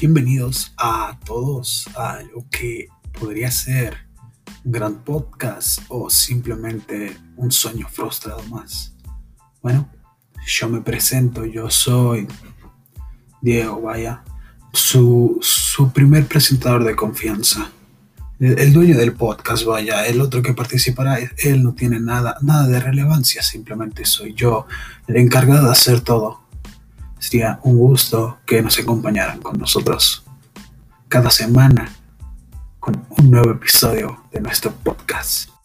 Bienvenidos a todos a lo que podría ser un gran podcast o simplemente un sueño frustrado más. Bueno, yo me presento, yo soy Diego, vaya, su, su primer presentador de confianza. El, dueño del podcast, vaya, el otro que participará, él no tiene nada, nada de relevancia, simplemente soy yo el encargado de hacer todo. Sería un gusto que nos acompañaran con nosotros cada semana con un nuevo episodio de nuestro podcast.